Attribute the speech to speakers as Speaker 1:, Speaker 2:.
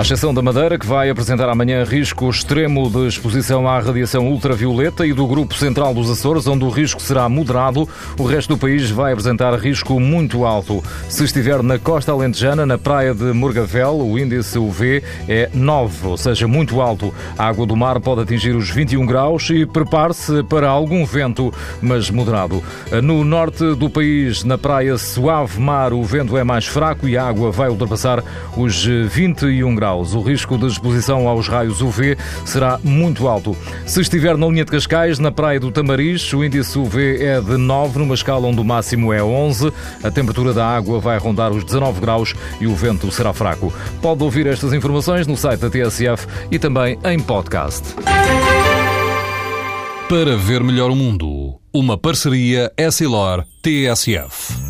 Speaker 1: A exceção da Madeira, que vai apresentar amanhã risco extremo de exposição à radiação ultravioleta e do Grupo Central dos Açores, onde o risco será moderado, o resto do país vai apresentar risco muito alto. Se estiver na costa alentejana, na praia de Morgavel, o índice UV é 9, ou seja, muito alto. A água do mar pode atingir os 21 graus e prepare-se para algum vento, mas moderado. No norte do país, na praia Suave Mar, o vento é mais fraco e a água vai ultrapassar os 21 graus graus. O risco de exposição aos raios UV será muito alto. Se estiver na linha de Cascais, na praia do Tamariz, o índice UV é de 9, numa escala onde o máximo é 11. A temperatura da água vai rondar os 19 graus e o vento será fraco. Pode ouvir estas informações no site da TSF e também em podcast.
Speaker 2: Para ver melhor o mundo, uma parceria Essilor-TSF.